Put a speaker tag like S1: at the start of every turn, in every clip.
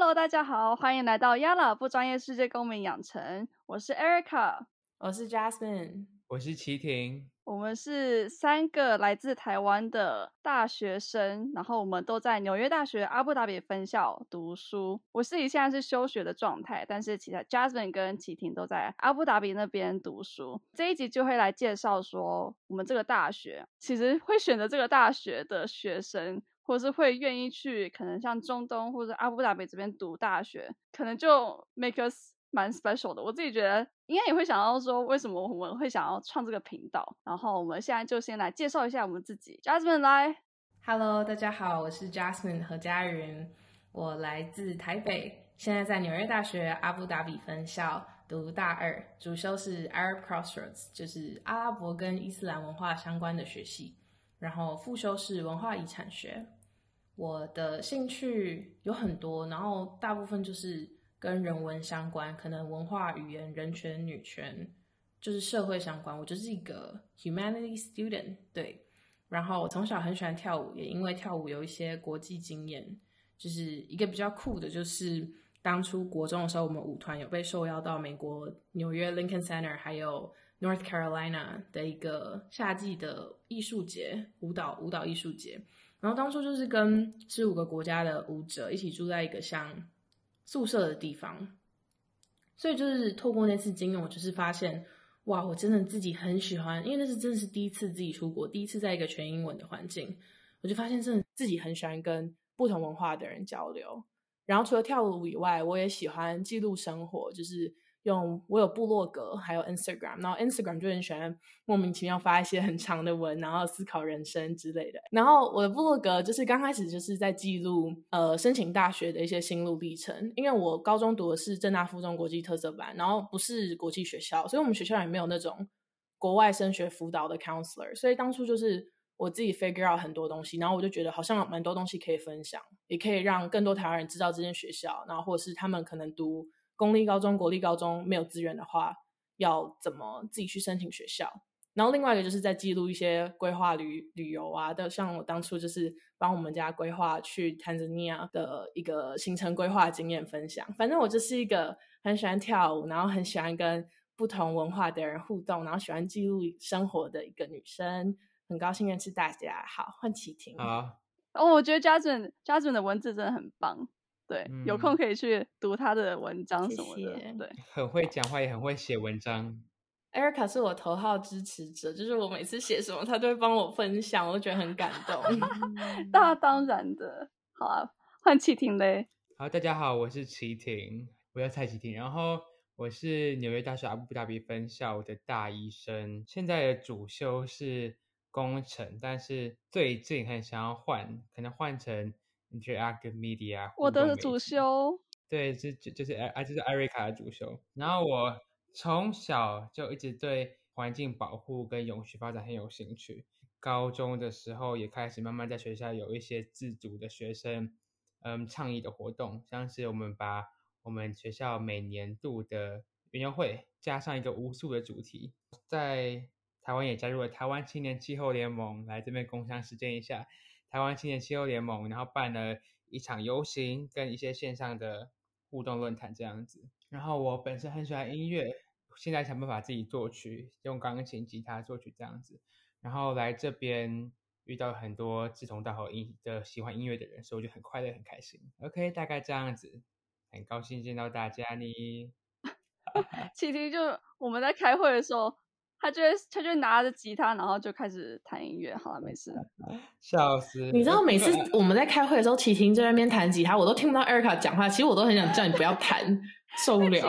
S1: Hello，大家好，欢迎来到 Yala 不专业世界公民养成。我是 Erica，
S2: 我是 Jasmine，
S3: 我是齐婷。
S1: 我们是三个来自台湾的大学生，然后我们都在纽约大学阿布达比分校读书。我自己现在是休学的状态，但是其他 Jasmine 跟齐婷都在阿布达比那边读书。这一集就会来介绍说，我们这个大学其实会选择这个大学的学生。或是会愿意去，可能像中东或者阿布达比这边读大学，可能就 make us 蛮 special 的。我自己觉得应该也会想到说，为什么我们会想要创这个频道。然后我们现在就先来介绍一下我们自己，Jasmine 来
S2: ，Hello，大家好，我是 Jasmine 何佳云，我来自台北，现在在纽约大学阿布达比分校读大二，主修是 Arab Crossroads，就是阿拉伯跟伊斯兰文化相关的学系，然后副修是文化遗产学。我的兴趣有很多，然后大部分就是跟人文相关，可能文化、语言、人权、女权，就是社会相关。我就是一个 humanity student，对。然后我从小很喜欢跳舞，也因为跳舞有一些国际经验。就是一个比较酷的，就是当初国中的时候，我们舞团有被受邀到美国纽约 Lincoln Center，还有 North Carolina 的一个夏季的艺术节，舞蹈舞蹈艺术节。然后当初就是跟十五个国家的舞者一起住在一个像宿舍的地方，所以就是透过那次经验，我就是发现，哇，我真的自己很喜欢，因为那是真的是第一次自己出国，第一次在一个全英文的环境，我就发现真的自己很喜欢跟不同文化的人交流。然后除了跳舞以外，我也喜欢记录生活，就是。用我有部落格，还有 Instagram，然后 Instagram 就很喜欢莫名其妙发一些很长的文，然后思考人生之类的。然后我的部落格就是刚开始就是在记录呃申请大学的一些心路历程，因为我高中读的是正大附中国际特色班，然后不是国际学校，所以我们学校也没有那种国外升学辅导的 counselor，所以当初就是我自己 figure out 很多东西，然后我就觉得好像蛮多东西可以分享，也可以让更多台湾人知道这间学校，然后或者是他们可能读。公立高中、国立高中没有资源的话，要怎么自己去申请学校？然后另外一个就是在记录一些规划旅旅游啊的，像我当初就是帮我们家规划去 Tanzania 的一个行程规划经验分享。反正我就是一个很喜欢跳舞，然后很喜欢跟不同文化的人互动，然后喜欢记录生活的一个女生。很高兴认识大家，好，换启婷。
S3: 好，
S1: 哦，我觉得嘉准嘉准的文字真的很棒。对，有空可以去读他的文章什么的。对，
S3: 很会讲话，也很会写文章。
S2: Erica 是我头号支持者，就是我每次写什么，他都会帮我分享，我都觉得很感动。
S1: 那当然的，好啊，换启婷嘞。
S3: 好，大家好，我是启婷，我叫蔡启婷，然后我是纽约大学阿布达比分校的大医生，现在的主修是工程，但是最近很想要换，可能换成。Interactive Media，
S1: 我的主修，
S3: 对，就就就是啊，就是艾瑞卡的主修。然后我从小就一直对环境保护跟永续发展很有兴趣。高中的时候也开始慢慢在学校有一些自主的学生，嗯，倡议的活动，像是我们把我们学校每年度的园游会加上一个无数的主题，在台湾也加入了台湾青年气候联盟，来这边共享实践一下。台湾青年气候联盟，然后办了一场游行，跟一些线上的互动论坛这样子。然后我本身很喜欢音乐，现在想办法自己作曲，用钢琴、吉他作曲这样子。然后来这边遇到很多志同道合音的喜欢音乐的人，所以我就很快乐、很开心。OK，大概这样子，很高兴见到大家你。
S1: 其实就我们在开会的时候。他就会，他就拿着吉他，然后就开始弹音乐。好了，没事。
S3: 笑死！
S2: 你知道每次我们在开会的时候，齐婷在那边弹吉他，我都听不到 Erica 讲话。其实我都很想叫你不要弹，受不了。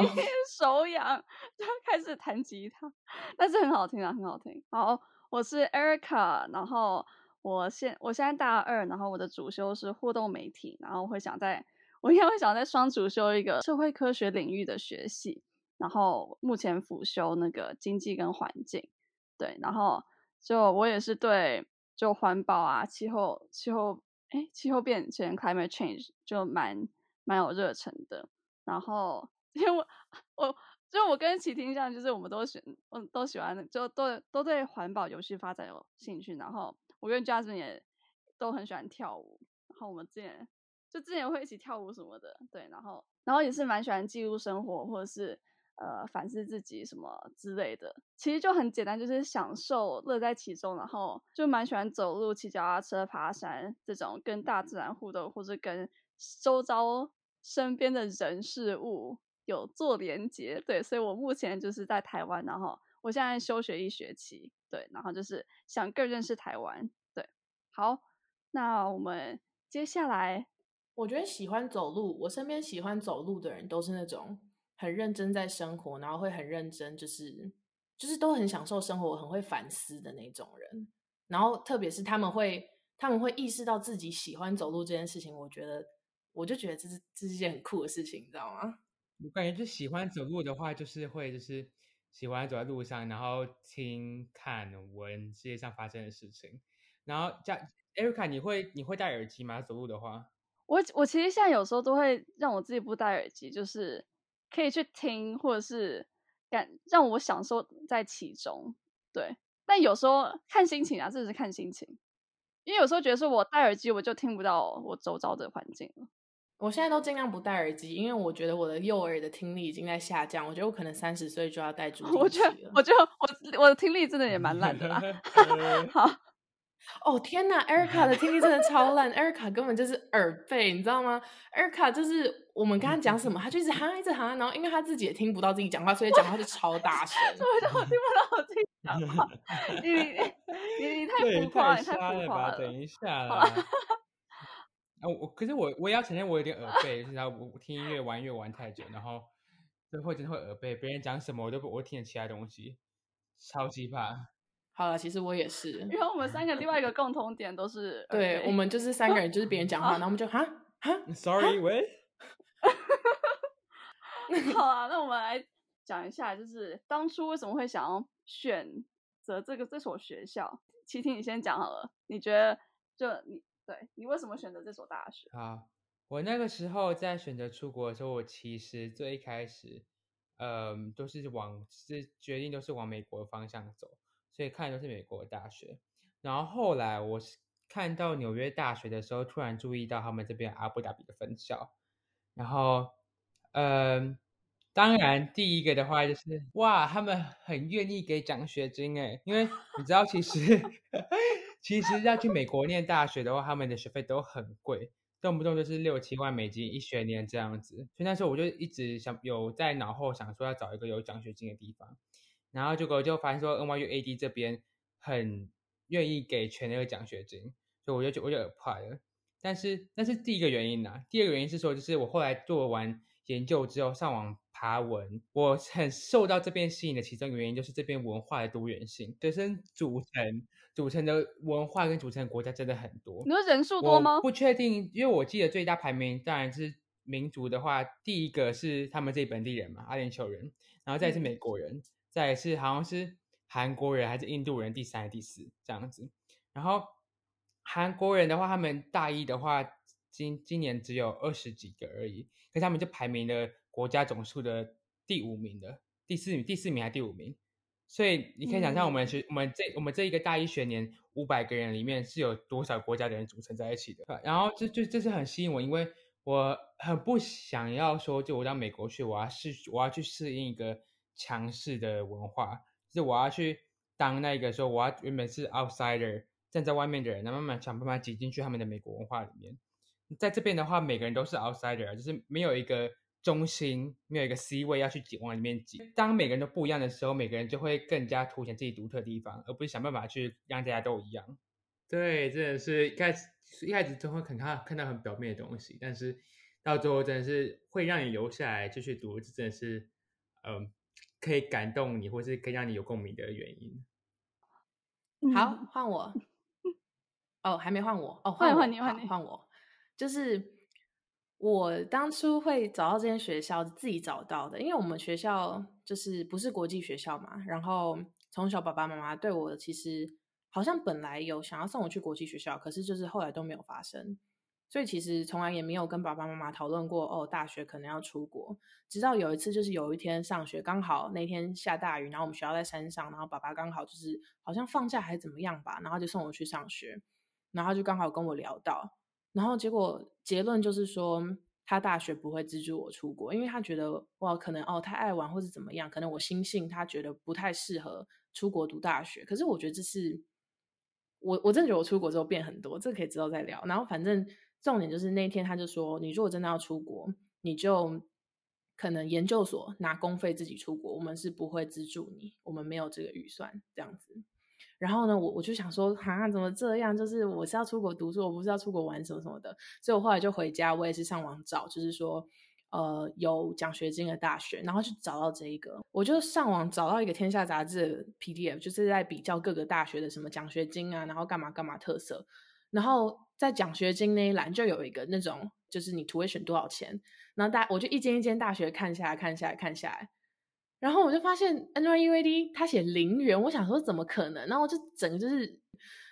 S1: 手痒就开始弹吉他，但是很好听啊，很好听。好，我是 Erica，然后我现我现在大二，然后我的主修是互动媒体，然后会想在，我应该会想在双主修一个社会科学领域的学系。然后目前辅修那个经济跟环境，对，然后就我也是对就环保啊、气候、气候哎、气候变迁 （climate change） 就蛮蛮有热忱的。然后因为我我就我跟齐婷一样，就是我们都喜嗯都喜欢，就都都对环保、游戏发展有兴趣。然后我跟 Justin 也都很喜欢跳舞。然后我们之前就之前会一起跳舞什么的，对，然后然后也是蛮喜欢记录生活或者是呃反思自己什么之类的，其实就很简单，就是享受乐在其中，然后就蛮喜欢走路、骑脚踏车、爬山这种跟大自然互动或者跟周遭身边的人事物有做连接，对，所以我目前就是在台湾，然后我现在休学一学期，对，然后就是想更认识台湾，对，好，那我们接下来。
S2: 我觉得喜欢走路，我身边喜欢走路的人都是那种很认真在生活，然后会很认真，就是就是都很享受生活，很会反思的那种人。然后特别是他们会他们会意识到自己喜欢走路这件事情，我觉得我就觉得这是这是一件很酷的事情，你知道吗？
S3: 我感觉就喜欢走路的话，就是会就是喜欢走在路上，然后听、看、闻世界上发生的事情。然后加 Erica，你会你会戴耳机吗？走路的话？
S1: 我我其实现在有时候都会让我自己不戴耳机，就是可以去听，或者是感让我享受在其中。对，但有时候看心情啊，这是看心情。因为有时候觉得说我戴耳机，我就听不到我周遭的环境了。
S2: 我现在都尽量不戴耳机，因为我觉得我的右耳的听力已经在下降。我觉得我可能三十岁就要戴 助听器了。
S1: 我觉得，我觉得我我的听力真的也蛮烂的啦。好。
S2: 哦天呐，Erica 的听力真的超烂，Erica 根本就是耳背，你知道吗？Erica 就是我们跟他讲什么，他就一直哈一直哈，然后因为他自己也听不到自己讲话，所以讲话就超大声。
S1: 我我听不 到我自己讲话，你你你太浮夸，了太浮夸
S3: 了。等一下啦。啊，我可是我我也要承认我有点耳背，就是我听音乐玩音乐玩太久，然后就会真的会耳背，别人讲什么我都不我听其他东西，超级怕。
S2: 好了，其实我也是，
S1: 因为我们三个另外一个共同点都是，
S2: 对我们就是三个人，就是别人讲话，然后我们就哈哈
S3: ，Sorry，喂，
S1: 好啊，那我们来讲一下，就是当初为什么会想要选择这个这所学校？齐婷，你先讲好了，你觉得就你对你为什么选择这所大学？
S3: 好，我那个时候在选择出国的时候，我其实最一开始，嗯，都是往是决定都是往美国的方向走。所以看的都是美国的大学，然后后来我是看到纽约大学的时候，突然注意到他们这边阿布达比的分校，然后，嗯，当然第一个的话就是哇，他们很愿意给奖学金诶，因为你知道其实 其实要去美国念大学的话，他们的学费都很贵，动不动就是六七万美金一学年这样子，所以那时候我就一直想有在脑后想说要找一个有奖学金的地方。然后结果就发现说 NYU AD 这边很愿意给全额奖学金，所以我就我就 apply 了。但是那是第一个原因呐，第二个原因是说，就是我后来做完研究之后上网爬文，我很受到这边吸引的其中一个原因就是这边文化的多元性，学生组成组成的文化跟组成的国家真的很多。
S1: 你说人数多吗？
S3: 不确定，因为我记得最大排名当然是民族的话，第一个是他们这本地人嘛，阿联酋人，然后再是美国人。再是好像是韩国人还是印度人，第三、第四这样子。然后韩国人的话，他们大一的话，今今年只有二十几个而已，可他们就排名了国家总数的第五名的，第四名、第四名还是第五名。所以你可以想象，我们学我们这我们这一个大一学年五百个人里面是有多少国家的人组成在一起的。然后这就这是很吸引我，因为我很不想要说，就我到美国去，我要适我要去适应一个。强势的文化，就是我要去当那个说，我要原本是 outsider 站在外面的人，那慢慢想办法挤进去他们的美国文化里面。在这边的话，每个人都是 outsider，就是没有一个中心，没有一个 C 位要去挤往里面挤。当每个人都不一样的时候，每个人就会更加凸显自己独特的地方，而不是想办法去让大家都一样。对，真的是一开始一开始都会很看看到很表面的东西，但是到最后真的是会让你留下来继续读，这真的是嗯。可以感动你，或是可以让你有共鸣的原因。
S2: 好，换我。哦，还没换我。哦，
S1: 换换你，换你，
S2: 换我。就是我当初会找到这间学校，自己找到的，因为我们学校就是不是国际学校嘛。然后从小爸爸妈妈对我其实好像本来有想要送我去国际学校，可是就是后来都没有发生。所以其实从来也没有跟爸爸妈妈讨论过哦，大学可能要出国。直到有一次，就是有一天上学，刚好那天下大雨，然后我们学校在山上，然后爸爸刚好就是好像放假还是怎么样吧，然后就送我去上学，然后就刚好跟我聊到，然后结果结论就是说，他大学不会资助我出国，因为他觉得哇，可能哦太爱玩或者怎么样，可能我心性他觉得不太适合出国读大学。可是我觉得这是我我真觉得我出国之后变很多，这个可以之后再聊。然后反正重点就是那天他就说，你如果真的要出国，你就可能研究所拿公费自己出国，我们是不会资助你，我们没有这个预算这样子。然后呢，我我就想说，哈，怎么这样？就是我是要出国读书，我不是要出国玩什么什么的。所以我后来就回家，我也是上网找，就是说，呃，有奖学金的大学，然后就找到这一个。我就上网找到一个《天下杂志》的 PDF，就是在比较各个大学的什么奖学金啊，然后干嘛干嘛特色。然后在奖学金那一栏就有一个那种，就是你 tuition 多少钱。然后大我就一间一间大学看下来，看下来，看下来。然后我就发现 NYUAD 他写零元，我想说怎么可能？然后我就整个就是，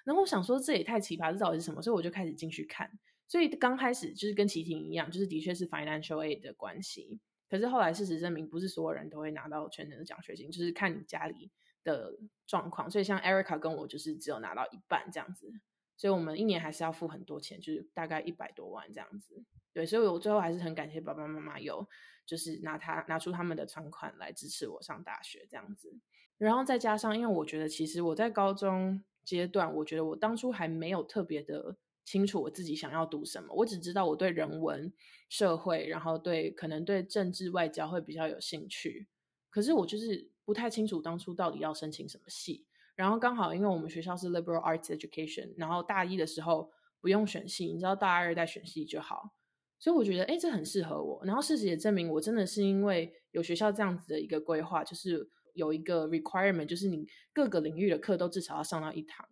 S2: 然后我想说这也太奇葩，这到底是什么？所以我就开始进去看。所以刚开始就是跟齐婷一样，就是的确是 financial aid 的关系。可是后来事实证明，不是所有人都会拿到全能的奖学金，就是看你家里的状况。所以像 Erica 跟我就是只有拿到一半这样子，所以我们一年还是要付很多钱，就是大概一百多万这样子。对，所以我最后还是很感谢爸爸妈妈有。就是拿他拿出他们的存款来支持我上大学这样子，然后再加上，因为我觉得其实我在高中阶段，我觉得我当初还没有特别的清楚我自己想要读什么，我只知道我对人文、社会，然后对可能对政治、外交会比较有兴趣，可是我就是不太清楚当初到底要申请什么系。然后刚好因为我们学校是 liberal arts education，然后大一的时候不用选系，你知道大二再选系就好。所以我觉得，哎，这很适合我。然后事实也证明，我真的是因为有学校这样子的一个规划，就是有一个 requirement，就是你各个领域的课都至少要上到一堂。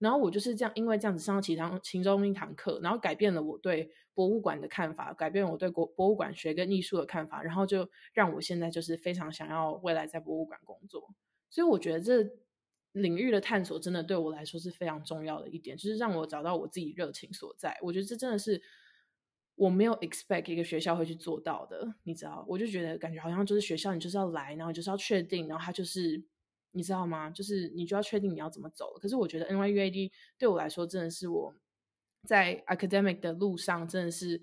S2: 然后我就是这样，因为这样子上到其他其中一堂课，然后改变了我对博物馆的看法，改变我对国博物馆学跟艺术的看法，然后就让我现在就是非常想要未来在博物馆工作。所以我觉得这领域的探索真的对我来说是非常重要的一点，就是让我找到我自己热情所在。我觉得这真的是。我没有 expect 一个学校会去做到的，你知道？我就觉得感觉好像就是学校，你就是要来，然后就是要确定，然后他就是你知道吗？就是你就要确定你要怎么走。可是我觉得 NYUAD 对我来说真的是我在 academic 的路上真的是，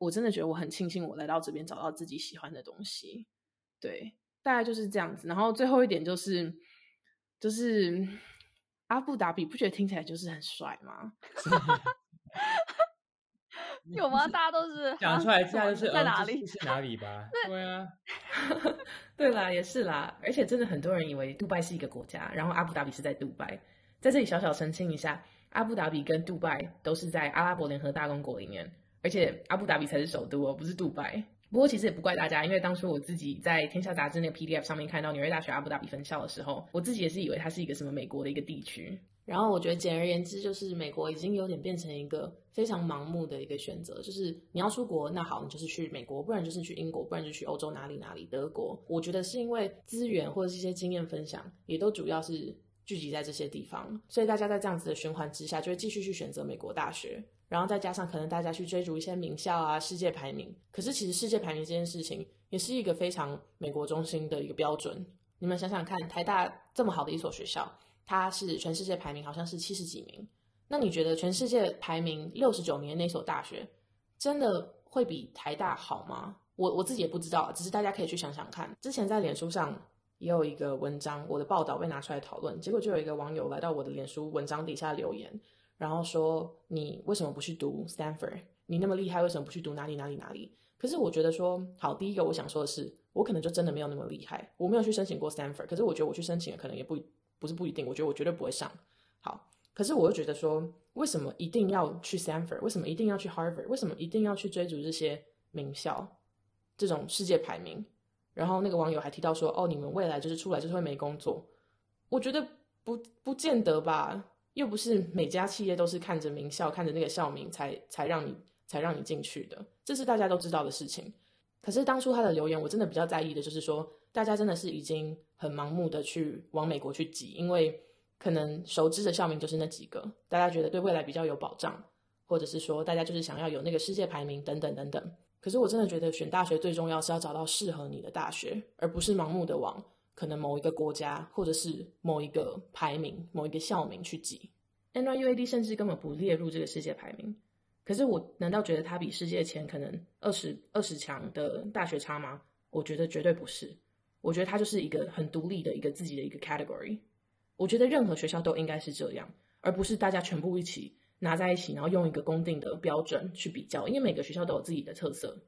S2: 我真的觉得我很庆幸我来到这边找到自己喜欢的东西。对，大概就是这样子。然后最后一点就是，就是阿布达比，不觉得听起来就是很帅吗？
S1: 有吗？大家都是
S3: 讲出来，大家都是
S1: 在哪里？
S3: 是哪里吧？对啊，
S2: 对啦，也是啦。而且真的很多人以为杜拜是一个国家，然后阿布达比是在杜拜。在这里小小澄清一下，阿布达比跟杜拜都是在阿拉伯联合大公国里面，而且阿布达比才是首都哦，不是杜拜。不过其实也不怪大家，因为当初我自己在天下杂志那个 PDF 上面看到纽约大学阿布达比分校的时候，我自己也是以为它是一个什么美国的一个地区。然后我觉得，简而言之，就是美国已经有点变成一个非常盲目的一个选择，就是你要出国，那好，你就是去美国，不然就是去英国，不然就去欧洲哪里哪里，德国。我觉得是因为资源或者是一些经验分享，也都主要是聚集在这些地方，所以大家在这样子的循环之下，就会继续去选择美国大学。然后再加上可能大家去追逐一些名校啊、世界排名，可是其实世界排名这件事情也是一个非常美国中心的一个标准。你们想想看，台大这么好的一所学校。它是全世界排名好像是七十几名，那你觉得全世界排名六十九名的那所大学，真的会比台大好吗？我我自己也不知道，只是大家可以去想想看。之前在脸书上也有一个文章，我的报道被拿出来讨论，结果就有一个网友来到我的脸书文章底下留言，然后说你为什么不去读 Stanford？你那么厉害，为什么不去读哪里哪里哪里？可是我觉得说，好，第一个我想说的是，我可能就真的没有那么厉害，我没有去申请过 Stanford，可是我觉得我去申请了，可能也不。不是不一定，我觉得我绝对不会上。好，可是我又觉得说，为什么一定要去 Stanford？为什么一定要去 Harvard？为什么一定要去追逐这些名校，这种世界排名？然后那个网友还提到说，哦，你们未来就是出来就是会没工作。我觉得不不见得吧，又不是每家企业都是看着名校、看着那个校名才才让你才让你进去的，这是大家都知道的事情。可是当初他的留言，我真的比较在意的就是说。大家真的是已经很盲目的去往美国去挤，因为可能熟知的校名就是那几个，大家觉得对未来比较有保障，或者是说大家就是想要有那个世界排名等等等等。可是我真的觉得选大学最重要是要找到适合你的大学，而不是盲目的往可能某一个国家或者是某一个排名、某一个校名去挤。NYUAD 甚至根本不列入这个世界排名。可是我难道觉得它比世界前可能二十二十强的大学差吗？我觉得绝对不是。我觉得它就是一个很独立的一个自己的一个 category。我觉得任何学校都应该是这样，而不是大家全部一起拿在一起，然后用一个公定的标准去比较，因为每个学校都有自己的特色。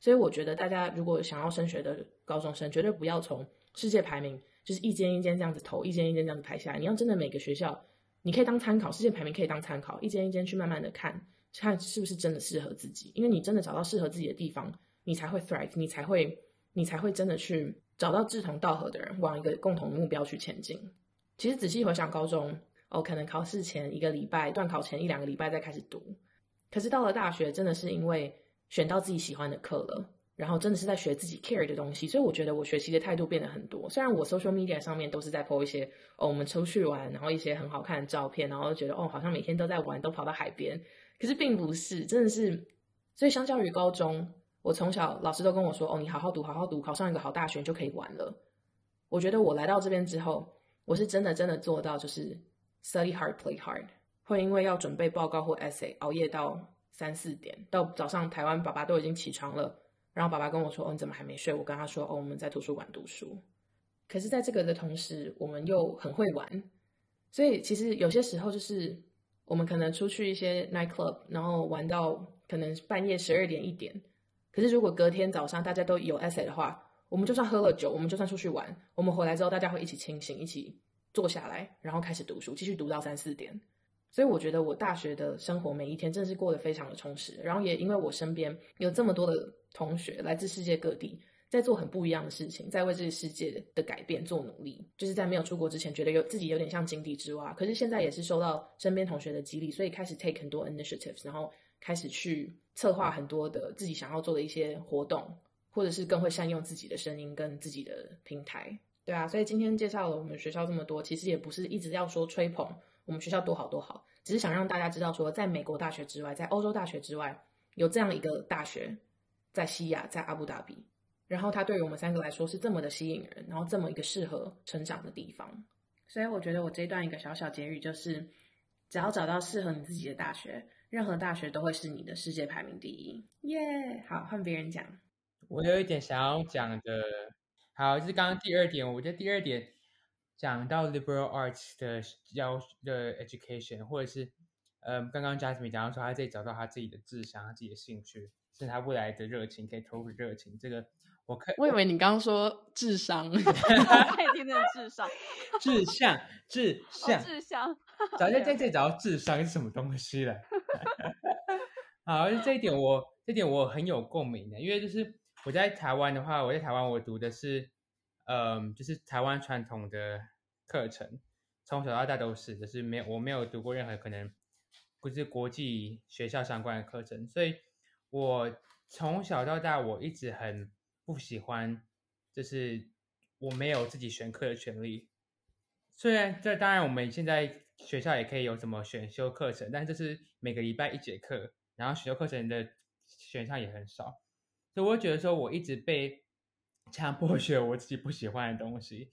S2: 所以我觉得大家如果想要升学的高中生，绝对不要从世界排名就是一间一间这样子投，一间一间这样子排下来。你要真的每个学校，你可以当参考，世界排名可以当参考，一间一间去慢慢的看，看是不是真的适合自己。因为你真的找到适合自己的地方，你才会 thrive，你才会，你才会真的去找到志同道合的人，往一个共同目标去前进。其实仔细回想高中，哦，可能考试前一个礼拜，段考前一两个礼拜再开始读，可是到了大学，真的是因为。选到自己喜欢的课了，然后真的是在学自己 care 的东西，所以我觉得我学习的态度变得很多。虽然我 social media 上面都是在 po 一些哦，我们出去玩，然后一些很好看的照片，然后觉得哦，好像每天都在玩，都跑到海边。可是并不是，真的是。所以相较于高中，我从小老师都跟我说，哦，你好好读，好好读，考上一个好大学就可以玩了。我觉得我来到这边之后，我是真的真的做到，就是 study hard, play hard，会因为要准备报告或 essay 熬夜到。三四点到早上，台湾爸爸都已经起床了。然后爸爸跟我说：“哦，你怎么还没睡？”我跟他说：“哦，我们在图书馆读书。”可是，在这个的同时，我们又很会玩。所以，其实有些时候就是我们可能出去一些 night club，然后玩到可能半夜十二点一点。可是，如果隔天早上大家都有 essay 的话，我们就算喝了酒，我们就算出去玩，我们回来之后，大家会一起清醒，一起坐下来，然后开始读书，继续读到三四点。所以我觉得我大学的生活每一天真的是过得非常的充实，然后也因为我身边有这么多的同学来自世界各地，在做很不一样的事情，在为这个世界的改变做努力。就是在没有出国之前，觉得有自己有点像井底之蛙，可是现在也是受到身边同学的激励，所以开始 take 很多 initiatives，然后开始去策划很多的自己想要做的一些活动，或者是更会善用自己的声音跟自己的平台。对啊，所以今天介绍了我们学校这么多，其实也不是一直要说吹捧。我们学校多好多好，只是想让大家知道，说在美国大学之外，在欧洲大学之外，有这样一个大学，在西亚，在阿布达比，然后它对于我们三个来说是这么的吸引人，然后这么一个适合成长的地方。所以我觉得我这段一个小小结语就是，只要找到适合你自己的大学，任何大学都会是你的世界排名第一。耶，好，换别人讲。
S3: 我有一点想要讲的，好，就是刚刚第二点，我觉得第二点。讲到 liberal arts 的教的 education，或者是，嗯，刚刚 Jasmine 讲到说他自己找到他自己的志向，他自己的兴趣，是他未来的热情，可以投入热情。这个我看，
S2: 我以为你刚刚说智商，
S1: 太听的智商，
S3: 志向，志向，
S1: 志向，
S3: 早 就在这找到智商是什么东西了？好，这一点我这点我很有共鸣的，因为就是我在台湾的话，我在台湾我读的是。嗯，就是台湾传统的课程，从小到大都是，就是没有我没有读过任何可能不是国际学校相关的课程，所以我从小到大我一直很不喜欢，就是我没有自己选课的权利。虽然这当然我们现在学校也可以有什么选修课程，但这是每个礼拜一节课，然后选修课程的选项也很少，所以我觉得说我一直被。强迫学我自己不喜欢的东西，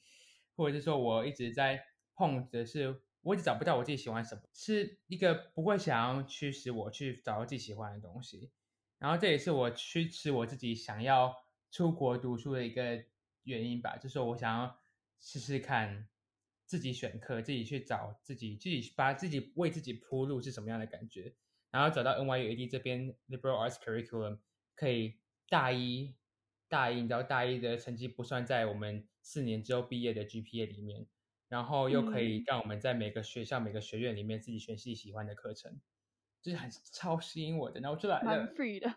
S3: 或者是说我一直在碰的是，我一直找不到我自己喜欢什么，是一个不会想要驱使我去找到自己喜欢的东西。然后这也是我驱使我自己想要出国读书的一个原因吧，就是我想要试试看自己选课，自己去找自己，自己把自己为自己铺路是什么样的感觉。然后找到 NYUAD 这边 Liberal Arts Curriculum 可以大一。大一，你知道大一的成绩不算在我们四年之后毕业的 GPA 里面，然后又可以让我们在每个学校、每个学院里面自己选自己喜欢的课程，就是很超吸引我的，然后就来了。
S1: 蛮 free 的，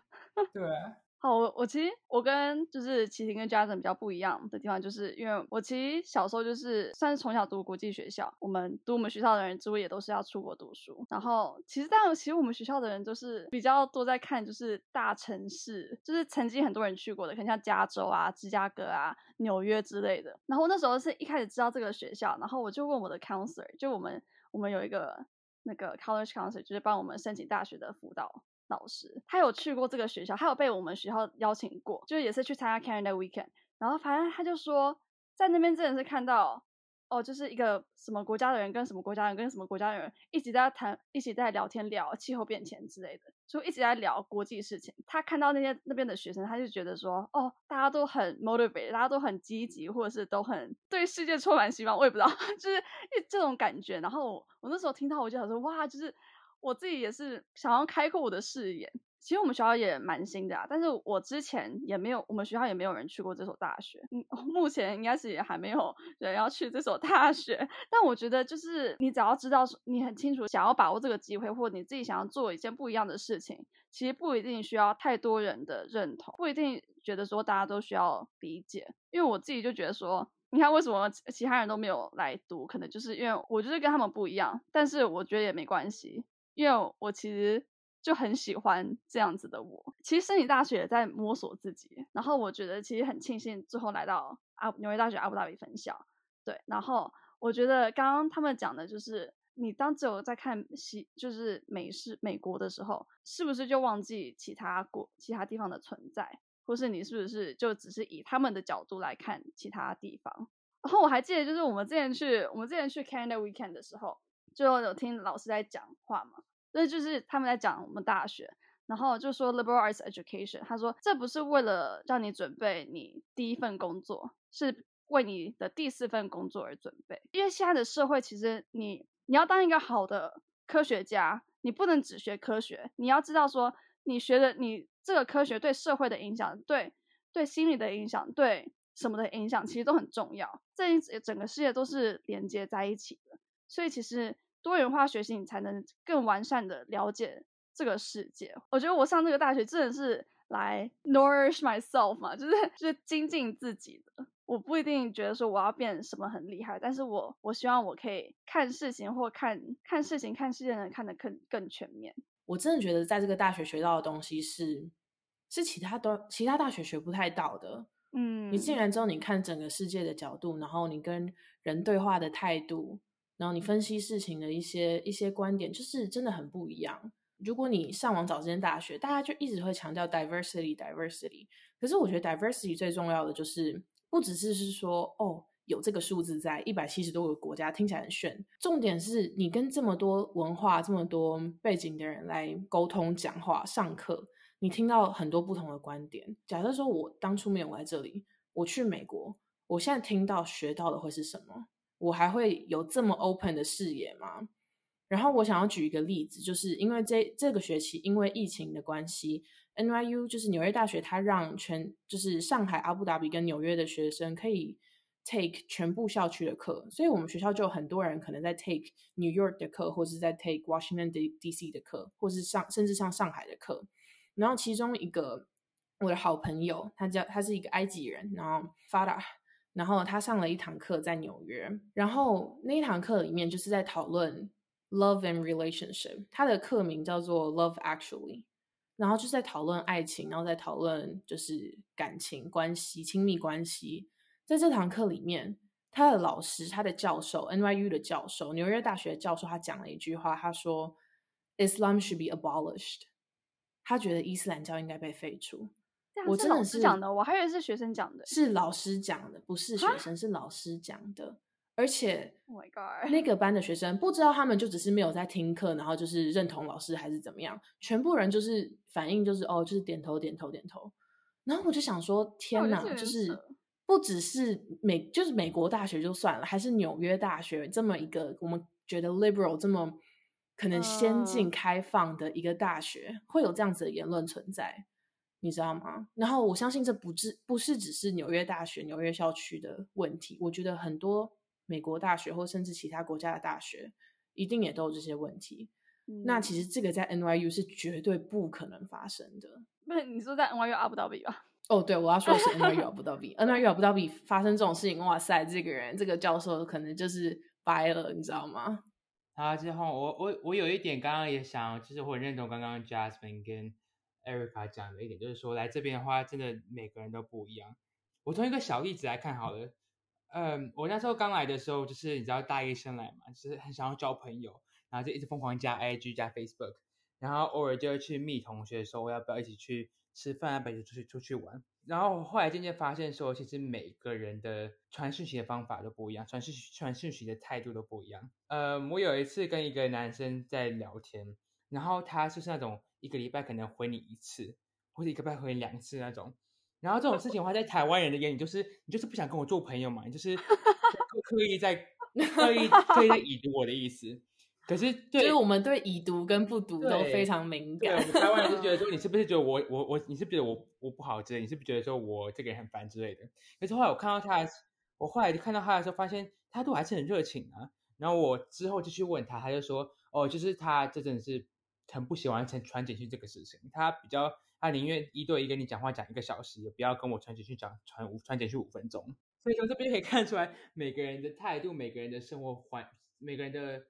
S3: 对。
S1: 好，我我其实我跟就是齐婷跟 Jason 比较不一样的地方，就是因为我其实小时候就是算是从小读国际学校，我们读我们学校的人几乎也都是要出国读书。然后其实但其实我们学校的人就是比较多在看就是大城市，就是曾经很多人去过的，可能像加州啊、芝加哥啊、纽约之类的。然后那时候是一开始知道这个学校，然后我就问我的 counselor，就我们我们有一个那个 college counselor，就是帮我们申请大学的辅导。老师，他有去过这个学校，他有被我们学校邀请过，就也是去参加 Canada Weekend。然后反正他就说，在那边真的是看到哦，就是一个什么国家的人跟什么国家人跟什么国家的人一直在谈，一起在聊天聊气候变迁之类的，就一直在聊国际事情。他看到那些那边的学生，他就觉得说，哦，大家都很 motivate，大家都很积极，或者是都很对世界充满希望。我也不知道，就是这种感觉。然后我那时候听到，我就想说，哇，就是我自己也是想要开阔我的视野。其实我们学校也蛮新的啊，但是我之前也没有，我们学校也没有人去过这所大学。嗯，目前应该是也还没有人要去这所大学。但我觉得，就是你只要知道，你很清楚想要把握这个机会，或你自己想要做一件不一样的事情，其实不一定需要太多人的认同，不一定觉得说大家都需要理解。因为我自己就觉得说，你看为什么其他人都没有来读，可能就是因为我就是跟他们不一样。但是我觉得也没关系，因为我其实。就很喜欢这样子的我。其实申请大学也在摸索自己，然后我觉得其实很庆幸最后来到阿纽约大学阿布达比分校。对，然后我觉得刚刚他们讲的就是，你当只有在看西就是美式美国的时候，是不是就忘记其他国其他地方的存在，或是你是不是就只是以他们的角度来看其他地方？然后我还记得就是我们之前去我们之前去 Canada Weekend 的时候，就有听老师在讲话嘛。所以就是他们在讲我们大学，然后就说 liberal arts education，他说这不是为了让你准备你第一份工作，是为你的第四份工作而准备。因为现在的社会，其实你你要当一个好的科学家，你不能只学科学，你要知道说你学的你这个科学对社会的影响，对对心理的影响，对什么的影响，其实都很重要。这一整个世界都是连接在一起的，所以其实。多元化学习，你才能更完善的了解这个世界。我觉得我上这个大学真的是来 nourish myself 嘛，就是就 是精进自己的。我不一定觉得说我要变什么很厉害，但是我我希望我可以看事情或看看事情看世界能看得更更全面。
S2: 我真的觉得在这个大学学到的东西是是其他都其他大学学不太到的。嗯，你进来之后，你看整个世界的角度，然后你跟人对话的态度。然后你分析事情的一些一些观点，就是真的很不一样。如果你上网找这间大学，大家就一直会强调 diversity，diversity。可是我觉得 diversity 最重要的就是，不只是是说哦，有这个数字在一百七十多个国家，听起来很炫。重点是你跟这么多文化、这么多背景的人来沟通、讲话、上课，你听到很多不同的观点。假设说我当初没有来这里，我去美国，我现在听到学到的会是什么？我还会有这么 open 的视野吗？然后我想要举一个例子，就是因为这这个学期因为疫情的关系，NYU 就是纽约大学，它让全就是上海、阿布达比跟纽约的学生可以 take 全部校区的课，所以我们学校就有很多人可能在 take New York 的课，或是在 take Washington D.C. 的课，或是上甚至上上海的课。然后其中一个我的好朋友，他叫他是一个埃及人，然后 Fada。然后他上了一堂课在纽约，然后那一堂课里面就是在讨论 love and relationship，他的课名叫做 Love Actually，然后就是在讨论爱情，然后在讨论就是感情关系、亲密关系。在这堂课里面，他的老师、他的教授 NYU 的教授、纽约大学的教授，他讲了一句话，他说 Islam should be abolished，他觉得伊斯兰教应该被废除。我真的是
S1: 讲的，我还以为是学生讲的，
S2: 是老师讲的，不是学生，是老师讲的。而且
S1: ，Oh my God，
S2: 那个班的学生不知道他们就只是没有在听课，然后就是认同老师还是怎么样，全部人就是反应就是哦，就是点头点头点头。然后我就想说，天哪，就是不只是美，就是美国大学就算了，还是纽约大学这么一个我们觉得 liberal 这么可能先进开放的一个大学，会有这样子的言论存在。你知道吗？然后我相信这不只不是只是纽约大学纽约校区的问题，我觉得很多美国大学或甚至其他国家的大学一定也都有这些问题。那其实这个在 NYU 是绝对不可能发生的。
S1: 不，你说在 NYU 阿布达比吧？
S2: 哦，对，我要说的是 NYU 阿布达比。NYU 阿布达比发生这种事情，哇塞，这个人这个教授可能就是掰了，你知道吗？
S3: 好，之后我我我有一点刚刚也想，就是我很认同刚刚 Jasmine 跟。Erica 讲的一点就是说，来这边的话，真的每个人都不一样。我从一个小例子来看好了，嗯，我那时候刚来的时候，就是你知道大一生来嘛，就是很想要交朋友，然后就一直疯狂加 IG 加 Facebook，然后偶尔就会去密同学说我要不要一起去吃饭，陪着出去出去玩。然后后来渐渐发现说，其实每个人的传讯息的方法都不一样，传讯传讯息的态度都不一样。呃，我有一次跟一个男生在聊天，然后他就是那种一个礼拜可能回你一次，或者一个礼拜回你两次那种。然后这种事情的话，在台湾人的眼里，就是你就是不想跟我做朋友嘛，你就是 刻意在刻意刻意在已读我的意思。可是，
S2: 就是我们对已读跟不读都非常敏感。
S3: 对，台湾人就觉得 说，你是不是觉得我我我，你是不是觉得我我不好之类？你是不是觉得说我这个人很烦之类的？可是后来我看到他，我后来就看到他的时候，发现他都还是很热情啊。然后我之后就去问他，他就说，哦，就是他这真的是很不喜欢传传简讯这个事情，他比较他宁愿一对一跟你讲话讲一个小时，也不要跟我传简讯讲传五传简讯五分钟。所以从这边可以 看出来，每个人的态度，每个人的生活环，每个人的。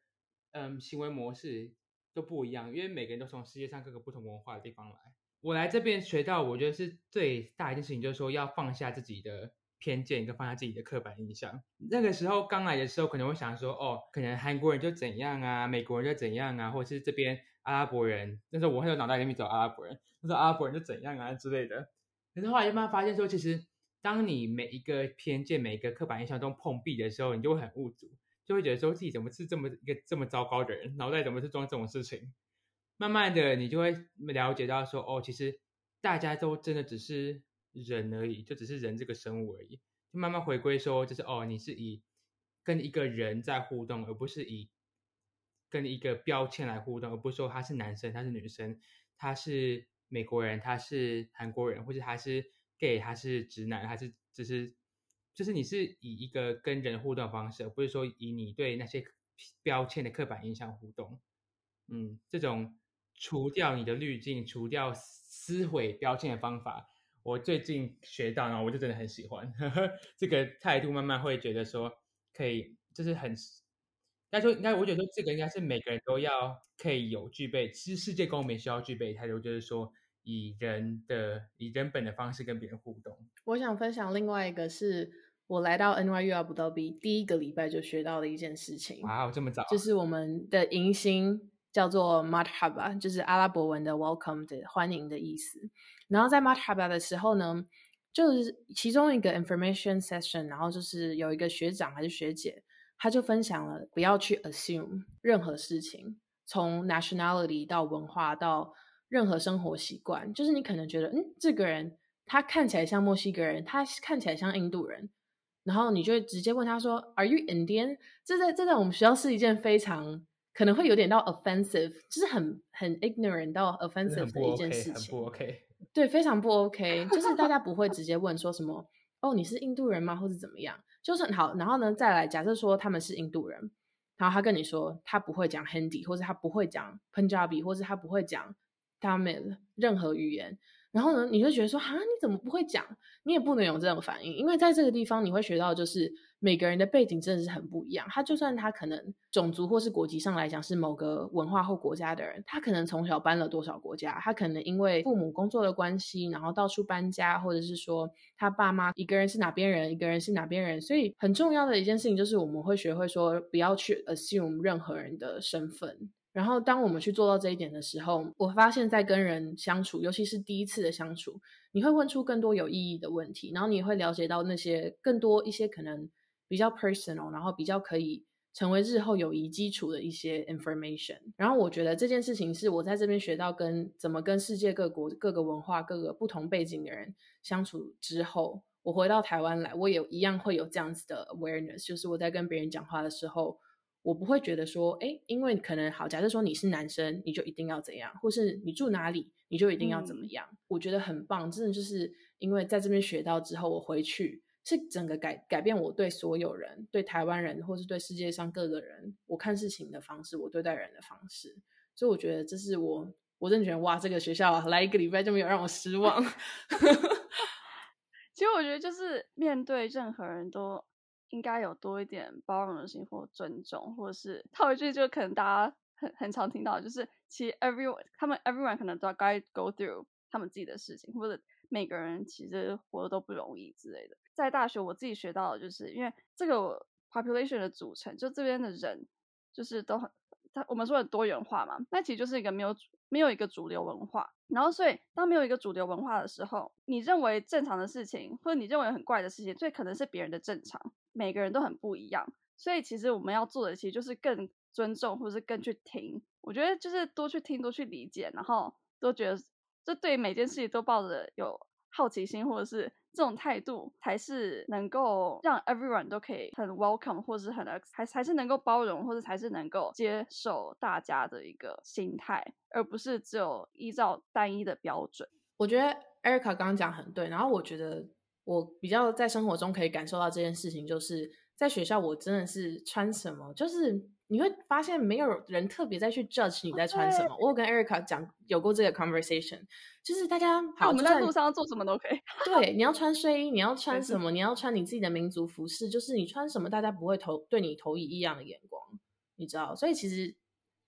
S3: 嗯，行为模式都不一样，因为每个人都从世界上各个不同文化的地方来。我来这边学到，我觉得是最大一件事情，就是说要放下自己的偏见，跟放下自己的刻板印象。那个时候刚来的时候，可能会想说，哦，可能韩国人就怎样啊，美国人就怎样啊，或者是这边阿拉伯人，那时候我很有脑袋里面走阿拉伯人，那时候阿拉伯人就怎样啊之类的。可是后来慢慢发现说，其实当你每一个偏见、每一个刻板印象都碰壁的时候，你就会很无助。就会觉得说自己怎么是这么一个这么糟糕的人，脑袋怎么是装这种事情？慢慢的，你就会了解到说，哦，其实大家都真的只是人而已，就只是人这个生物而已。就慢慢回归说，就是哦，你是以跟一个人在互动，而不是以跟一个标签来互动，而不是说他是男生，他是女生，他是美国人，他是韩国人，或者他是 gay，他是直男，还是只是。就是你是以一个跟人互动方式，而不是说以你对那些标签的刻板印象互动。嗯，这种除掉你的滤镜、除掉撕毁标签的方法，我最近学到，然后我就真的很喜欢 这个态度。慢慢会觉得说，可以就是很，该说应该，我觉得说这个应该是每个人都要可以有具备，其实世界公民需要具备态度，就是说以人的以人本的方式跟别人互动。
S2: 我想分享另外一个是。我来到 NYU Abu Dhabi 第一个礼拜就学到的一件事情，
S3: 哇，这么早，
S2: 就是我们的迎新叫做 Marhaba，就是阿拉伯文的 Welcome 的欢迎的意思。然后在 Marhaba 的时候呢，就是其中一个 Information Session，然后就是有一个学长还是学姐，他就分享了不要去 assume 任何事情，从 nationality 到文化到任何生活习惯，就是你可能觉得，嗯，这个人他看起来像墨西哥人，他看起来像印度人。然后你就会直接问他说：“Are you Indian？” 这在这在我们学校是一件非常可能会有点到 offensive，就是很很 ignorant 到 offensive 的一件事情。
S3: 不 OK，
S2: 对，非常不 OK。就是大家不会 直接问说什么：“哦，你是印度人吗？”或者怎么样？就是好。然后呢，再来假设说他们是印度人，然后他跟你说他不会讲 Hindi，或者他不会讲 Punjabi，或者他不会讲 Tamil 任何语言。然后呢，你就觉得说，哈，你怎么不会讲？你也不能有这种反应，因为在这个地方你会学到，就是每个人的背景真的是很不一样。他就算他可能种族或是国籍上来讲是某个文化或国家的人，他可能从小搬了多少国家，他可能因为父母工作的关系，然后到处搬家，或者是说他爸妈一个人是哪边人，一个人是哪边人。所以很重要的一件事情就是，我们会学会说，不要去 assume 任何人的身份。然后，当我们去做到这一点的时候，我发现，在跟人相处，尤其是第一次的相处，你会问出更多有意义的问题，然后你会了解到那些更多一些可能比较 personal，然后比较可以成为日后友谊基础的一些 information。然后，我觉得这件事情是我在这边学到跟怎么跟世界各国各个文化、各个不同背景的人相处之后，我回到台湾来，我也一样会有这样子的 awareness，就是我在跟别人讲话的时候。我不会觉得说，哎，因为可能好，假设说你是男生，你就一定要怎样，或是你住哪里，你就一定要怎么样。我觉得很棒，真的就是因为在这边学到之后，我回去是整个改改变我对所有人、对台湾人，或是对世界上各个人，我看事情的方式，我对待人的方式。所以我觉得这是我，我真的觉得哇，这个学校来一个礼拜就没有让我失望。
S1: 其实我觉得就是面对任何人都。应该有多一点包容心或尊重，或者是套一句就可能大家很很常听到，就是其实 everyone 他们 everyone 可能都该 go through 他们自己的事情，或者每个人其实活的都不容易之类的。在大学我自己学到的就是，因为这个 population 的组成，就这边的人就是都很我们说的多元化嘛，那其实就是一个没有没有一个主流文化。然后，所以当没有一个主流文化的时候，你认为正常的事情，或者你认为很怪的事情，最可能是别人的正常。每个人都很不一样，所以其实我们要做的，其实就是更尊重，或是更去听。我觉得就是多去听，多去理解，然后都觉得，就对每件事情都抱着有好奇心，或者是这种态度，才是能够让 everyone 都可以很 welcome，或是很还还是能够包容，或者才是能够接受大家的一个心态，而不是只有依照单一的标准。
S2: 我觉得 Erica 刚刚讲很对，然后我觉得我比较在生活中可以感受到这件事情，就是在学校我真的是穿什么，就是。你会发现没有人特别再去 judge 你在穿什么。我有跟 Erica 讲有过这个 conversation，就是大家好，
S1: 我们在路上做什么都可以。
S2: 对，你要穿睡衣，你要 穿什么？你要穿你自己的民族服饰，就是你穿什么，大家不会投对你投以异样的眼光，你知道？所以其实，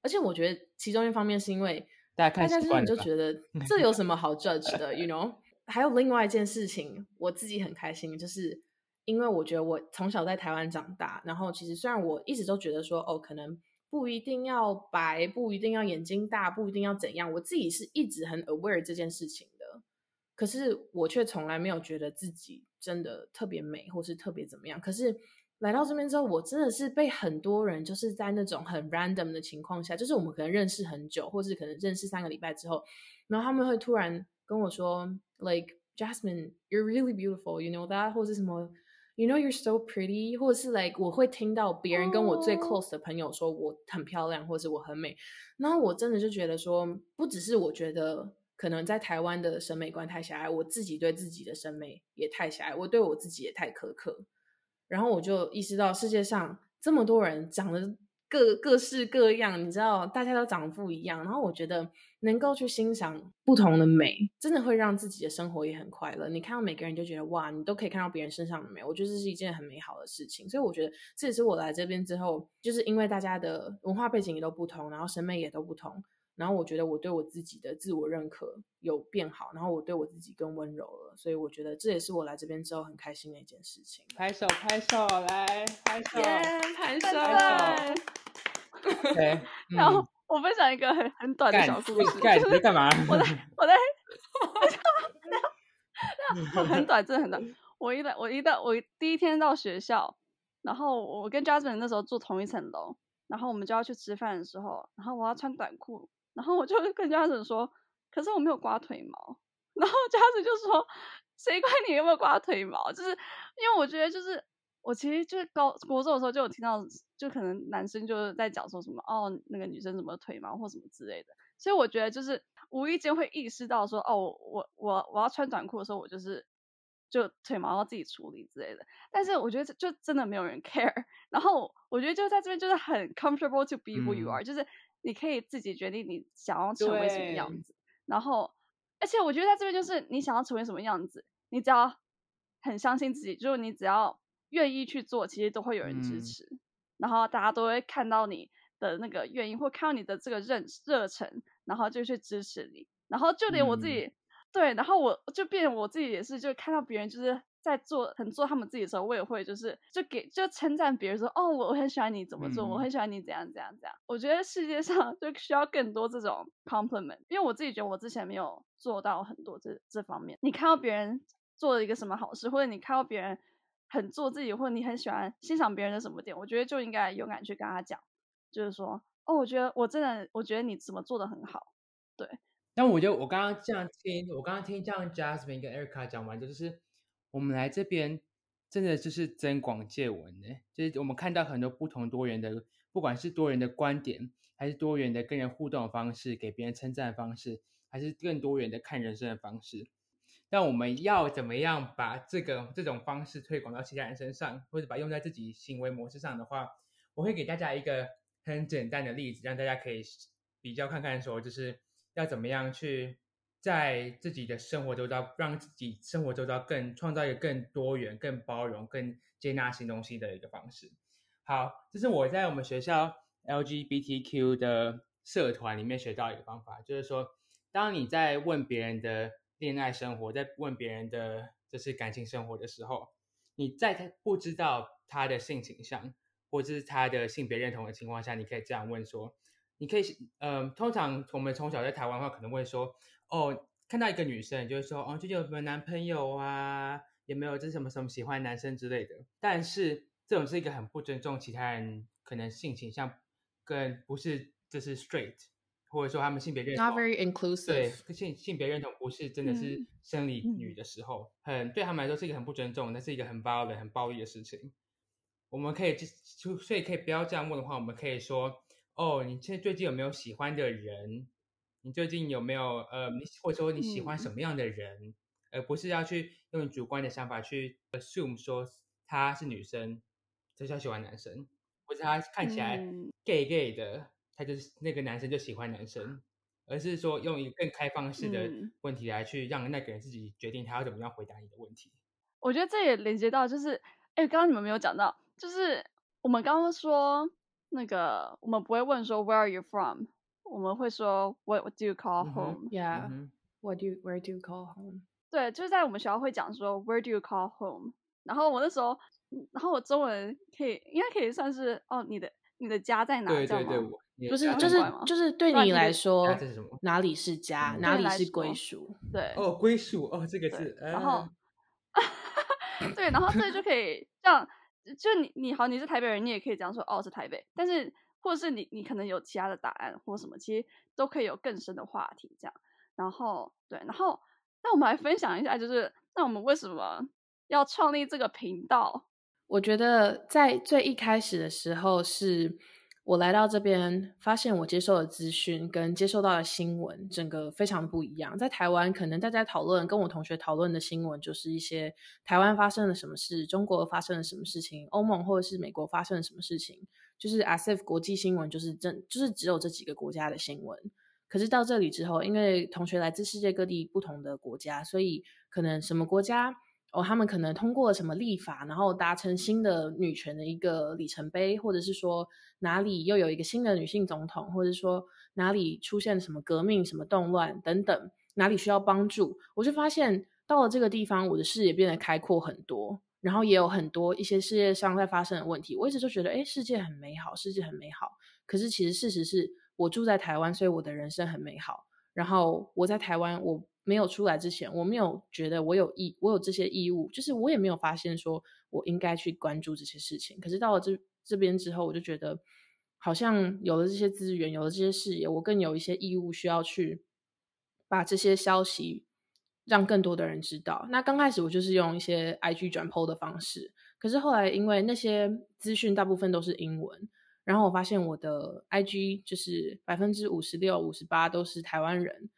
S2: 而且我觉得其中一方面是因为
S3: 大家看
S2: 习惯就觉得 这有什么好 judge 的，you know？还有另外一件事情，我自己很开心，就是。因为我觉得我从小在台湾长大，然后其实虽然我一直都觉得说，哦，可能不一定要白，不一定要眼睛大，不一定要怎样，我自己是一直很 aware 这件事情的，可是我却从来没有觉得自己真的特别美，或是特别怎么样。可是来到这边之后，我真的是被很多人就是在那种很 random 的情况下，就是我们可能认识很久，或是可能认识三个礼拜之后，然后他们会突然跟我说，like Jasmine，you're really beautiful，you know that，或是什么。You know you're so pretty，或者是 like 我会听到别人跟我最 close 的朋友说我很漂亮，或者是我很美，然后我真的就觉得说，不只是我觉得可能在台湾的审美观太狭隘，我自己对自己的审美也太狭隘，我对我自己也太苛刻，然后我就意识到世界上这么多人长得。各各式各样，你知道，大家都长得不一样。然后我觉得能够去欣赏不同的美，真的会让自己的生活也很快乐。你看到每个人就觉得哇，你都可以看到别人身上的美，我觉得这是一件很美好的事情。所以我觉得这也是我来这边之后，就是因为大家的文化背景也都不同，然后审美也都不同。然后我觉得我对我自己的自我认可有变好，然后我对我自己更温柔了，所以我觉得这也是我来这边之后很开心的一件事情。
S3: 拍手拍手来拍手
S2: 拍手。
S3: 对，
S1: 然后我分享一个很很短的小故事。
S3: 干你在干嘛？
S1: 我在我在，很短，真的很短。我一来我一到我第一天到学校，然后我跟 Jasmine 那时候住同一层楼，然后我们就要去吃饭的时候，然后我要穿短裤。然后我就跟家人说，可是我没有刮腿毛。然后家人就说，谁管你有没有刮腿毛？就是因为我觉得，就是我其实就是高国中的时候就有听到，就可能男生就是在讲说什么哦，那个女生怎么腿毛或什么之类的。所以我觉得就是无意间会意识到说，哦，我我我要穿短裤的时候，我就是就腿毛要自己处理之类的。但是我觉得就真的没有人 care。然后我觉得就在这边就是很 comfortable to be who you are，就是。你可以自己决定你想要成为什么样子，然后，而且我觉得在这边就是你想要成为什么样子，你只要很相信自己，就是你只要愿意去做，其实都会有人支持，然后大家都会看到你的那个愿意，或看到你的这个热热忱，然后就去支持你，然后就连我自己，对，然后我就变我自己也是，就看到别人就是。在做很做他们自己的时候，我也会就是就给就称赞别人说哦，我很喜欢你怎么做，我很喜欢你怎样怎样怎样。我觉得世界上就需要更多这种 compliment，因为我自己觉得我之前没有做到很多这这方面。你看到别人做了一个什么好事，或者你看到别人很做自己，或者你很喜欢欣赏别人的什么点，我觉得就应该勇敢去跟他讲，就是说哦，我觉得我真的我觉得你怎么做的很好，对。
S3: 但我觉得我刚刚这样听，我刚刚听这样 Jasmine 跟 Erica 讲完，就是。我们来这边真的就是增广见闻呢，就是我们看到很多不同多元的，不管是多元的观点，还是多元的跟人互动的方式，给别人称赞的方式，还是更多元的看人生的方式。但我们要怎么样把这个这种方式推广到其他人身上，或者把用在自己行为模式上的话，我会给大家一个很简单的例子，让大家可以比较看看，说就是要怎么样去。在自己的生活周遭，让自己生活周遭更创造一个更多元、更包容、更接纳新东西的一个方式。好，这是我在我们学校 LGBTQ 的社团里面学到一个方法，就是说，当你在问别人的恋爱生活，在问别人的就是感情生活的时候，你在他不知道他的性倾向或者是他的性别认同的情况下，你可以这样问说：你可以，嗯，通常我们从小在台湾的话，可能会说，哦，看到一个女生，就是说，哦，最近有没有男朋友啊？有没有这什么什么喜欢男生之类的？但是这种是一个很不尊重其他人，可能性倾向跟不是这是 straight，或者说他们性别认同
S4: not very inclusive，
S3: 对性性别认同不是真的是生理女的时候，很对他们来说是一个很不尊重，那是一个很 violent 很暴力的事情。我们可以就所以可以不要这样问的话，我们可以说，哦，你现在最近有没有喜欢的人？你最近有没有呃，你或者说你喜欢什么样的人？而不是要去用主观的想法去 assume 说她是女生，就叫喜欢男生，或者她看起来 gay gay 的，他就是那个男生就喜欢男生，而是说用一个更开放式的问题来去让那个人自己决定他要怎么样回答你的问题。
S1: 我觉得这也连接到就是，哎，刚刚你们没有讲到，就是我们刚刚说那个我们不会问说 Where are you from？我们会说 What do you call home？Yeah，What
S4: do you Where do you call home？
S1: 对，就是在我们学校会讲说 Where do you call home？然后我那时候，然后我中文可以应该可以算是哦，你的你的家在哪？
S3: 对对对，
S2: 不是就是就是对你来说哪里是家，哪里是归属？
S1: 对
S3: 哦，归属哦，这个是。
S1: 然后，对，然后这就可以这样，就你你好，你是台北人，你也可以这样说哦，是台北。但是或者是你你可能有其他的答案或什么，其实都可以有更深的话题这样。然后对，然后。那我们来分享一下，就是那我们为什么要创立这个频道？
S2: 我觉得在最一开始的时候，是我来到这边，发现我接受的资讯跟接受到的新闻，整个非常不一样。在台湾，可能大家讨论跟我同学讨论的新闻，就是一些台湾发生了什么事，中国发生了什么事情，欧盟或者是美国发生了什么事情，就是 ASF 国际新闻就是正就是只有这几个国家的新闻。可是到这里之后，因为同学来自世界各地不同的国家，所以可能什么国家哦，他们可能通过什么立法，然后达成新的女权的一个里程碑，或者是说哪里又有一个新的女性总统，或者说哪里出现什么革命、什么动乱等等，哪里需要帮助，我就发现到了这个地方，我的视野变得开阔很多，然后也有很多一些世界上在发生的问题。我一直都觉得，哎，世界很美好，世界很美好。可是其实事实是。我住在台湾，所以我的人生很美好。然后我在台湾，我没有出来之前，我没有觉得我有义，我有这些义务，就是我也没有发现说我应该去关注这些事情。可是到了这这边之后，我就觉得好像有了这些资源，有了这些视野，我更有一些义务需要去把这些消息让更多的人知道。那刚开始我就是用一些 IG 转 PO 的方式，可是后来因为那些资讯大部分都是英文。然后我发现我的 IG 就是百分之五十六、五十八都是台湾人，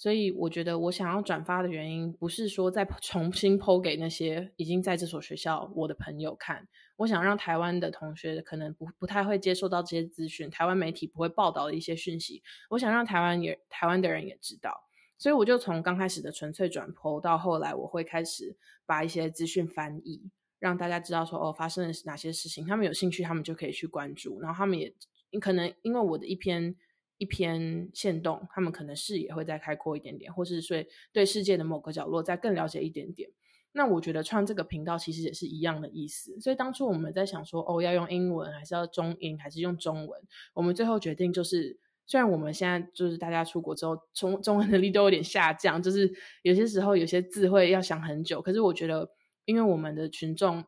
S2: 所以我觉得我想要转发的原因不是说再重新 PO 给那些已经在这所学校我的朋友看，我想让台湾的同学可能不不太会接受到这些资讯，台湾媒体不会报道的一些讯息，我想让台湾也台湾的人也知道，所以我就从刚开始的纯粹转 PO 到后来我会开始把一些资讯翻译。让大家知道说哦，发生了哪些事情，他们有兴趣，他们就可以去关注。然后他们也可能因为我的一篇一篇线动，他们可能视野会再开阔一点点，或是说对世界的某个角落再更了解一点点。那我觉得创这个频道其实也是一样的意思。所以当初我们在想说哦，要用英文还是要中英还是用中文，我们最后决定就是，虽然我们现在就是大家出国之后，中中文能力都有点下降，就是有些时候有些字会要想很久，可是我觉得。因为我们的群众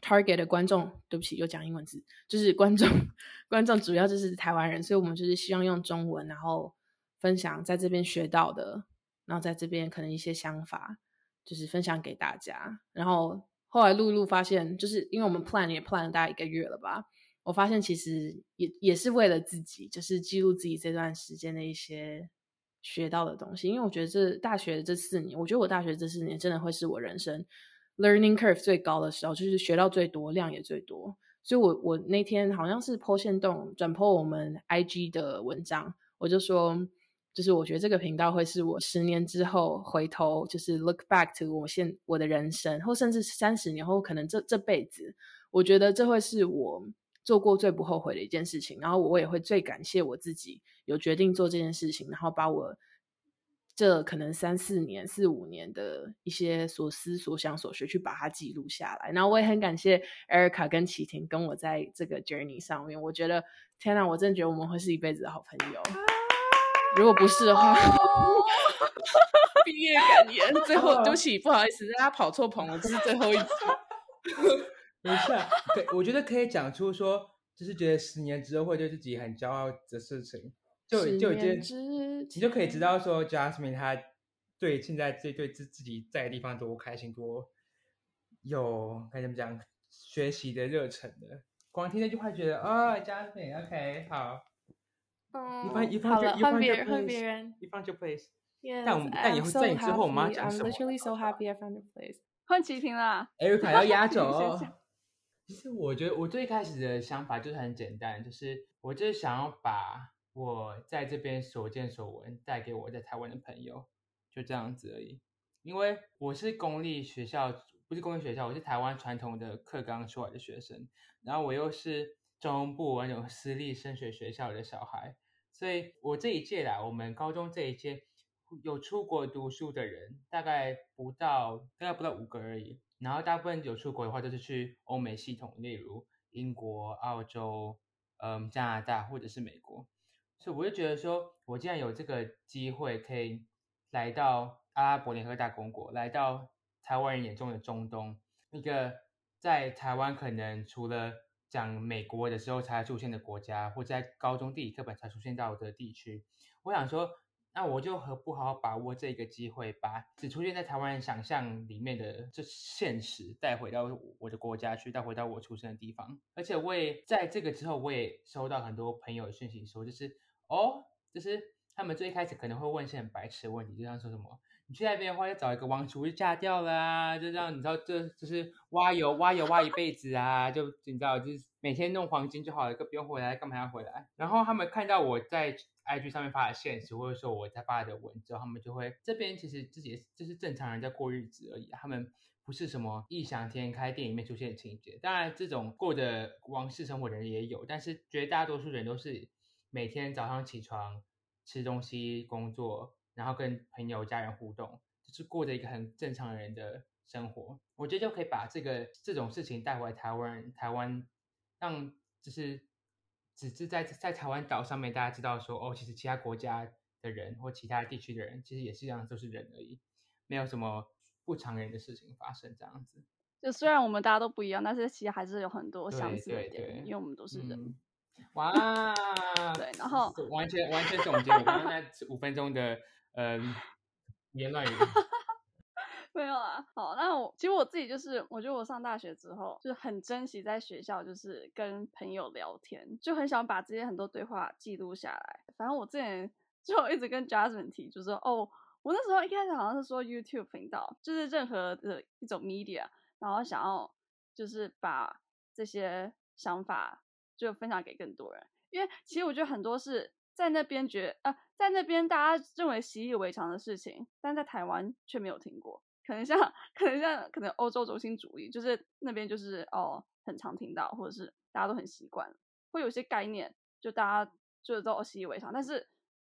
S2: target 的观众，对不起，又讲英文字，就是观众，观众主要就是台湾人，所以我们就是希望用中文，然后分享在这边学到的，然后在这边可能一些想法，就是分享给大家。然后后来录一录，发现就是因为我们 plan 也 plan 了大概一个月了吧，我发现其实也也是为了自己，就是记录自己这段时间的一些学到的东西。因为我觉得这大学这四年，我觉得我大学这四年真的会是我人生。Learning curve 最高的时候，就是学到最多，量也最多。所以，我我那天好像是剖线动转剖我们 IG 的文章，我就说，就是我觉得这个频道会是我十年之后回头，就是 look back to 我现我的人生，或甚至三十年后，可能这这辈子，我觉得这会是我做过最不后悔的一件事情。然后，我也会最感谢我自己有决定做这件事情，然后把我。
S5: 这可能三四年、四五年的一些所思所想所学，去把它记录下来。然后我也很感谢 Erica 跟启婷跟我在这个 journey 上面。我觉得天哪，我真的觉得我们会是一辈子的好朋友。如果不是的话，毕业感言，最后 对不起，不好意思，大家跑错棚了，这是最后一次。
S3: 没事，对我觉得可以讲出说，就是觉得十年之后会对自己很骄傲的事情，就就已经，你就可以知道说，Jasmine 他对现在这对自自己在的地方多开心，多有该怎么讲，学习的热忱的。光听那句话，觉得啊，Jasmine，OK，好，
S5: 嗯，
S3: 一方一
S5: 方
S3: 就一方
S5: 就 place，
S3: 一方就 place。
S5: 但
S3: 我们但以后在你之后，我们要讲什么
S5: ？I'm literally so happy I found a place。
S1: 换齐平啦
S3: ，Erica 要压轴。其实我觉得我最开始的想法就是很简单，就是我就是想要把我在这边所见所闻带给我在台湾的朋友，就这样子而已。因为我是公立学校，不是公立学校，我是台湾传统的课纲出来的学生，然后我又是中部那种私立升学学校的小孩，所以我这一届啦，我们高中这一届有出国读书的人，大概不到大概不到五个而已。然后大部分有出国的话，都是去欧美系统，例如英国、澳洲、嗯加拿大或者是美国。所以我就觉得说，我既然有这个机会可以来到阿拉伯联合大公国，来到台湾人眼中的中东，一个在台湾可能除了讲美国的时候才出现的国家，或在高中地理课本才出现到的地区，我想说。那我就何不好好把握这个机会，把只出现在台湾人想象里面的这现实带回到我的国家去，带回到我出生的地方。而且我也在这个之后，我也收到很多朋友的讯息，说就是哦，就是他们最一开始可能会问一些很白痴的问题，就像说什么。你去那边的话，要找一个王储就嫁掉了啊，就这样，你知道，这就是挖油挖油挖一辈子啊，就你知道，就是每天弄黄金就好了，不用回来，干嘛要回来？然后他们看到我在 IG 上面发的现实，或者说我在发的文之后，他们就会这边其实自己就是正常人在过日子而已，他们不是什么异想天开电影里面出现的情节。当然，这种过的王室生活的人也有，但是绝大多数人都是每天早上起床吃东西工作。然后跟朋友、家人互动，就是过着一个很正常人的生活。我觉得就可以把这个这种事情带回台湾，台湾让就是只是在在台湾岛上面，大家知道说，哦，其实其他国家的人或其他地区的人，其实也是一样，都是人而已，没有什么不常人的事情发生。这样子，
S1: 就虽然我们大家都不一样，但是其实还是有很多相似的点，因为我们都是人。
S3: 哇，
S1: 对，然后
S3: 完全完全总结我刚刚那五分钟的。嗯，言乱语
S1: 没有啊。好，那我其实我自己就是，我觉得我上大学之后，就是很珍惜在学校，就是跟朋友聊天，就很想把这些很多对话记录下来。反正我之前就一直跟 Jasmine 提，就说哦，我那时候一开始好像是说 YouTube 频道，就是任何的一种 media，然后想要就是把这些想法就分享给更多人，因为其实我觉得很多是。在那边觉呃，在那边大家认为习以为常的事情，但在台湾却没有听过。可能像，可能像，可能欧洲中心主义，就是那边就是哦，很常听到，或者是大家都很习惯，会有些概念，就大家就都习以为常。但是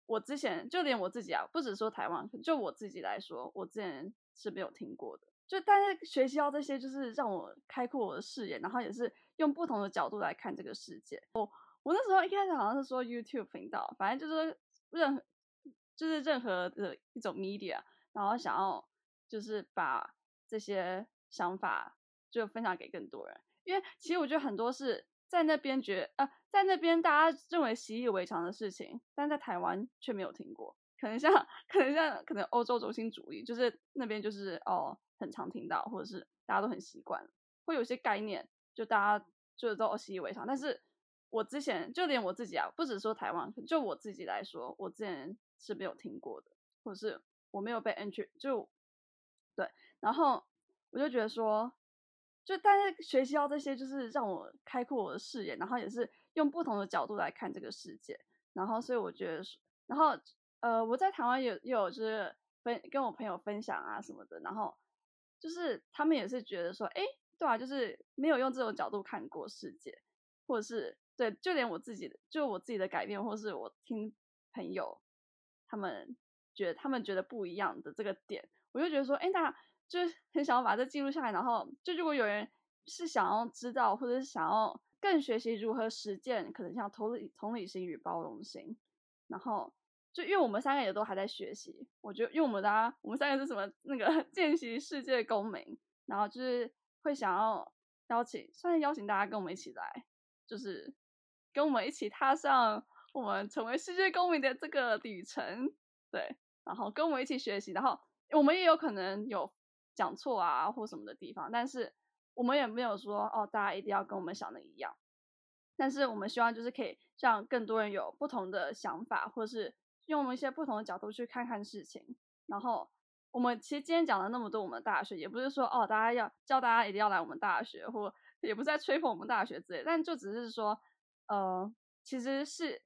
S1: 我之前就连我自己啊，不只说台湾，就我自己来说，我之前是没有听过的。就但是学习到这些，就是让我开阔我的视野，然后也是用不同的角度来看这个世界。哦。我那时候一开始好像是说 YouTube 频道，反正就是任何就是任何的一种 media，然后想要就是把这些想法就分享给更多人，因为其实我觉得很多是在那边觉呃在那边大家认为习以为常的事情，但在台湾却没有听过，可能像可能像可能欧洲中心主义，就是那边就是哦很常听到，或者是大家都很习惯，会有些概念就大家就都习以为常，但是。我之前就连我自己啊，不止说台湾，就我自己来说，我之前是没有听过的，或者是我没有被 entry 就对，然后我就觉得说，就但是学习到这些，就是让我开阔我的视野，然后也是用不同的角度来看这个世界，然后所以我觉得，然后呃，我在台湾有有就是分跟我朋友分享啊什么的，然后就是他们也是觉得说，哎，对啊，就是没有用这种角度看过世界，或者是。对，就连我自己的，就我自己的改变，或是我听朋友他们觉得他们觉得不一样的这个点，我就觉得说，哎，大家就是很想要把这记录下来，然后就如果有人是想要知道，或者是想要更学习如何实践，可能像同理同理心与包容心，然后就因为我们三个也都还在学习，我觉得因为我们大家我们三个是什么那个 见习世界公民，然后就是会想要邀请，算是邀请大家跟我们一起来，就是跟我们一起踏上。我们成为世界公民的这个旅程，对，然后跟我们一起学习，然后我们也有可能有讲错啊或什么的地方，但是我们也没有说哦，大家一定要跟我们想的一样，但是我们希望就是可以让更多人有不同的想法，或是用一些不同的角度去看看事情。然后我们其实今天讲了那么多我们大学，也不是说哦，大家要叫大家一定要来我们大学，或也不是在吹捧我们大学之类，但就只是说，呃，其实是。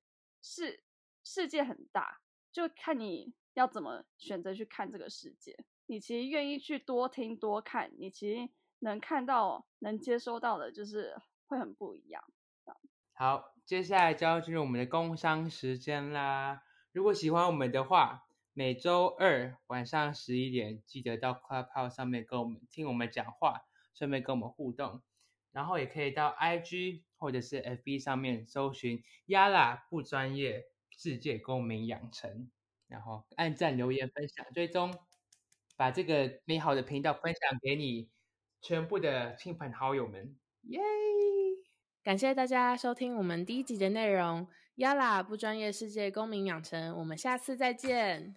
S1: 是世界很大，就看你要怎么选择去看这个世界。你其实愿意去多听多看，你其实能看到、能接收到的，就是会很不一样。
S3: 好，接下来就要进入我们的工商时间啦。如果喜欢我们的话，每周二晚上十一点记得到 Clubhouse 上面跟我们听我们讲话，顺便跟我们互动。然后也可以到 IG 或者是 FB 上面搜寻“亚拉不专业世界公民养成”，然后按赞、留言、分享、追踪，把这个美好的频道分享给你全部的亲朋好友们。耶！
S5: 感谢大家收听我们第一集的内容，“ Yala 不专业世界公民养成”，我们下次再见。